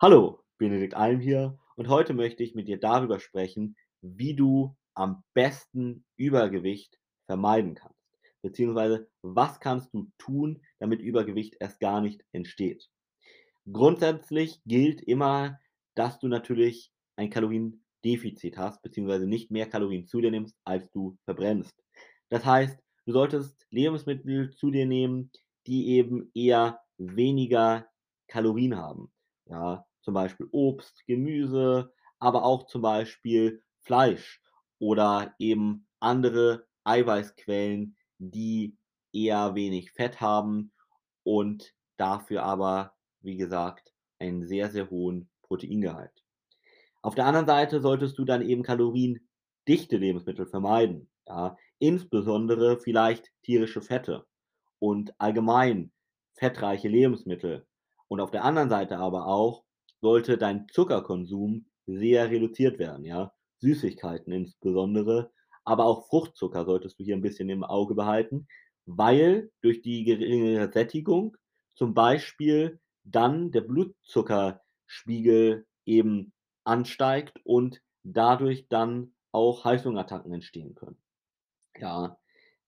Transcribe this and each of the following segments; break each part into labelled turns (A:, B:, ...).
A: Hallo, Benedikt Alm hier und heute möchte ich mit dir darüber sprechen, wie du am besten Übergewicht vermeiden kannst. Beziehungsweise, was kannst du tun, damit Übergewicht erst gar nicht entsteht. Grundsätzlich gilt immer, dass du natürlich ein Kaloriendefizit hast, beziehungsweise nicht mehr Kalorien zu dir nimmst, als du verbrennst. Das heißt, du solltest Lebensmittel zu dir nehmen, die eben eher weniger Kalorien haben. Ja, zum Beispiel Obst, Gemüse, aber auch zum Beispiel Fleisch oder eben andere Eiweißquellen, die eher wenig Fett haben und dafür aber, wie gesagt, einen sehr, sehr hohen Proteingehalt. Auf der anderen Seite solltest du dann eben kaloriendichte Lebensmittel vermeiden, ja, insbesondere vielleicht tierische Fette und allgemein fettreiche Lebensmittel. Und auf der anderen Seite aber auch sollte dein Zuckerkonsum sehr reduziert werden, ja. Süßigkeiten insbesondere, aber auch Fruchtzucker solltest du hier ein bisschen im Auge behalten, weil durch die geringere Sättigung zum Beispiel dann der Blutzuckerspiegel eben ansteigt und dadurch dann auch Heißhungerattacken entstehen können. Ja,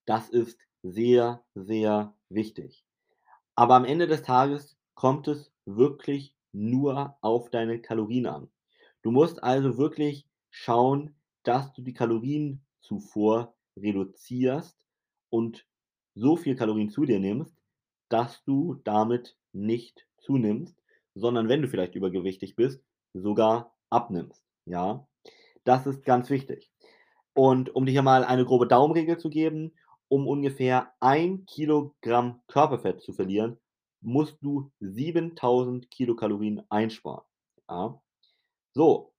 A: das ist sehr, sehr wichtig. Aber am Ende des Tages kommt es wirklich nur auf deine Kalorien an. Du musst also wirklich schauen, dass du die Kalorienzufuhr reduzierst und so viel Kalorien zu dir nimmst, dass du damit nicht zunimmst, sondern wenn du vielleicht übergewichtig bist, sogar abnimmst. Ja, das ist ganz wichtig. Und um dir hier mal eine grobe Daumenregel zu geben, um ungefähr ein Kilogramm Körperfett zu verlieren, musst du 7000 Kilokalorien einsparen. Ja. So,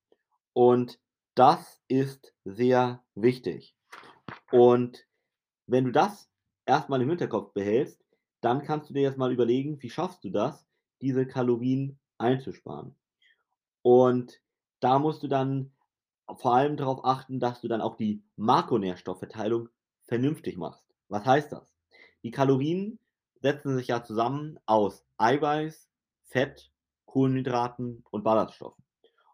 A: und das ist sehr wichtig. Und wenn du das erstmal im Hinterkopf behältst, dann kannst du dir jetzt mal überlegen, wie schaffst du das, diese Kalorien einzusparen. Und da musst du dann vor allem darauf achten, dass du dann auch die Makronährstoffverteilung vernünftig machst. Was heißt das? Die Kalorien setzen sich ja zusammen aus Eiweiß, Fett, Kohlenhydraten und Ballaststoffen.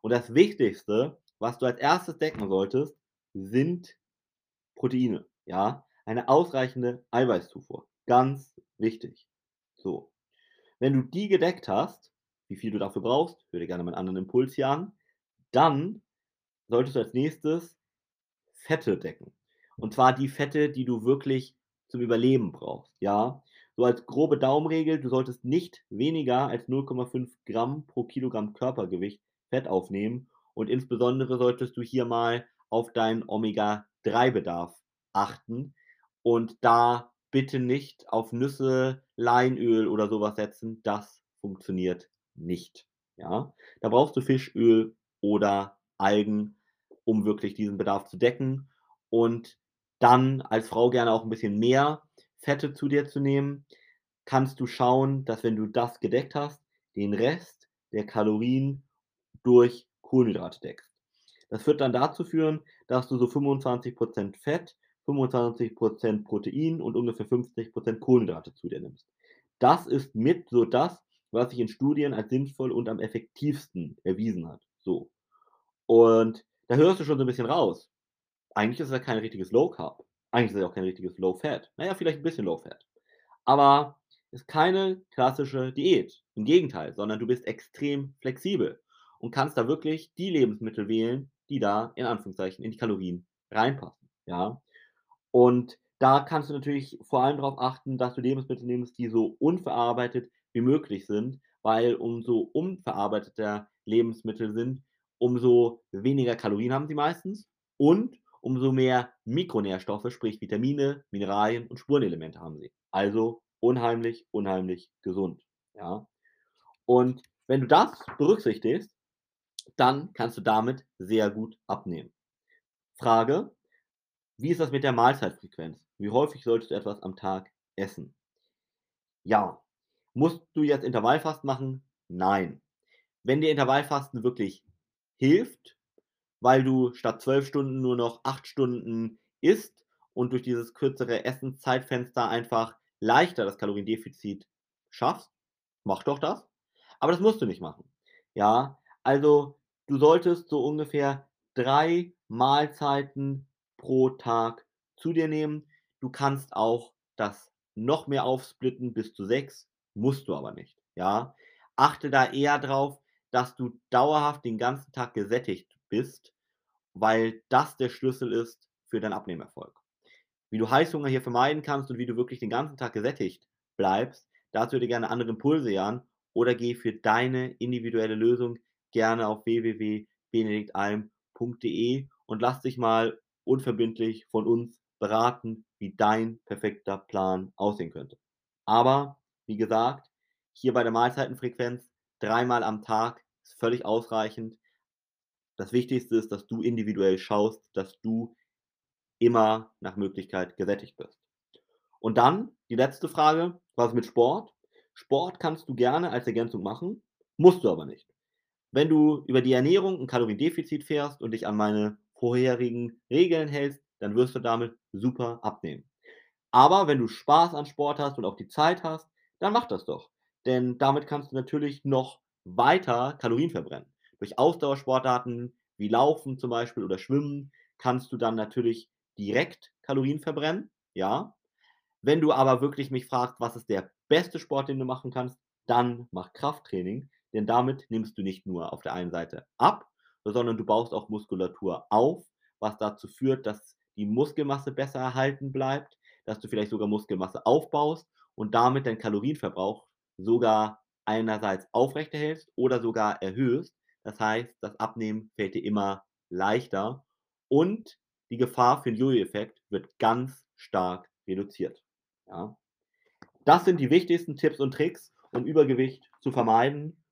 A: Und das Wichtigste, was du als erstes decken solltest, sind Proteine. Ja, eine ausreichende Eiweißzufuhr. Ganz wichtig. So. Wenn du die gedeckt hast, wie viel du dafür brauchst, würde gerne meinen anderen Impuls hier an, dann solltest du als nächstes Fette decken. Und zwar die Fette, die du wirklich zum Überleben brauchst. Ja, so als grobe Daumenregel, du solltest nicht weniger als 0,5 Gramm pro Kilogramm Körpergewicht Fett aufnehmen und insbesondere solltest du hier mal auf deinen Omega-3-Bedarf achten und da bitte nicht auf Nüsse, Leinöl oder sowas setzen. Das funktioniert nicht. Ja, da brauchst du Fischöl oder Algen, um wirklich diesen Bedarf zu decken und dann als Frau gerne auch ein bisschen mehr Fette zu dir zu nehmen, kannst du schauen, dass wenn du das gedeckt hast, den Rest der Kalorien durch Kohlenhydrate deckst. Das wird dann dazu führen, dass du so 25% Fett, 25% Protein und ungefähr 50% Kohlenhydrate zu dir nimmst. Das ist mit so das, was sich in Studien als sinnvoll und am effektivsten erwiesen hat. So. Und da hörst du schon so ein bisschen raus. Eigentlich ist ja kein richtiges Low Carb. Eigentlich ist es auch kein richtiges Low Fat. Naja, vielleicht ein bisschen Low Fat. Aber ist keine klassische Diät. Im Gegenteil, sondern du bist extrem flexibel und kannst da wirklich die Lebensmittel wählen, die da in Anführungszeichen in die Kalorien reinpassen. Ja. Und da kannst du natürlich vor allem darauf achten, dass du Lebensmittel nimmst, die so unverarbeitet wie möglich sind, weil umso unverarbeiteter Lebensmittel sind, umso weniger Kalorien haben sie meistens und umso mehr Mikronährstoffe, sprich Vitamine, Mineralien und Spurenelemente haben sie. Also unheimlich, unheimlich gesund. Ja? Und wenn du das berücksichtigst, dann kannst du damit sehr gut abnehmen. Frage, wie ist das mit der Mahlzeitfrequenz? Wie häufig solltest du etwas am Tag essen? Ja. Musst du jetzt Intervallfasten machen? Nein. Wenn dir Intervallfasten wirklich hilft, weil du statt 12 Stunden nur noch 8 Stunden isst und durch dieses kürzere Essenszeitfenster einfach leichter das Kaloriendefizit schaffst, mach doch das. Aber das musst du nicht machen. Ja, also du solltest so ungefähr 3 Mahlzeiten pro Tag zu dir nehmen. Du kannst auch das noch mehr aufsplitten bis zu 6, musst du aber nicht, ja? Achte da eher drauf, dass du dauerhaft den ganzen Tag gesättigt bist, weil das der Schlüssel ist für deinen Abnehmerfolg. Wie du Heißhunger hier vermeiden kannst und wie du wirklich den ganzen Tag gesättigt bleibst, dazu dir gerne andere Impulse an oder geh für deine individuelle Lösung gerne auf www.benediktalm.de und lass dich mal unverbindlich von uns beraten, wie dein perfekter Plan aussehen könnte. Aber wie gesagt, hier bei der Mahlzeitenfrequenz dreimal am Tag ist völlig ausreichend. Das Wichtigste ist, dass du individuell schaust, dass du immer nach Möglichkeit gesättigt bist. Und dann die letzte Frage, was mit Sport? Sport kannst du gerne als Ergänzung machen, musst du aber nicht. Wenn du über die Ernährung 'n Kaloriendefizit fährst und dich an meine vorherigen Regeln hältst, dann wirst du damit super abnehmen. Aber wenn du Spaß an Sport hast und auch die Zeit hast, dann mach das doch. Denn damit kannst du natürlich noch weiter Kalorien verbrennen. Durch Ausdauersportarten wie Laufen zum Beispiel oder Schwimmen kannst du dann natürlich direkt Kalorien verbrennen, ja? Wenn du aber wirklich mich fragst: „Was ist der beste Sport, den du machen kannst?“, dann mach Krafttraining, denn damit nimmst du nicht nur auf der einen Seite ab, sondern du baust auch Muskulatur auf, was dazu führt, dass die Muskelmasse besser erhalten bleibt, dass du vielleicht sogar Muskelmasse aufbaust und damit deinen Kalorienverbrauch sogar einerseits aufrechterhältst oder sogar erhöhst. Das heißt, das Abnehmen fällt dir immer leichter und die Gefahr für 'n Jojo-Effekt wird ganz stark reduziert, ja? Das sind die wichtigsten Tipps und Tricks, um Übergewicht zu vermeiden.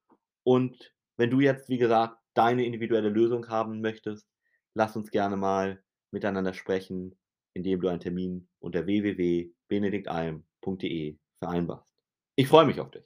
A: Und wenn du jetzt, wie gesagt, deine individuelle Lösung haben möchtest, lass uns gerne mal miteinander sprechen, indem du einen Termin unter www.benediktalm.de vereinbarst. Ich freue mich auf dich.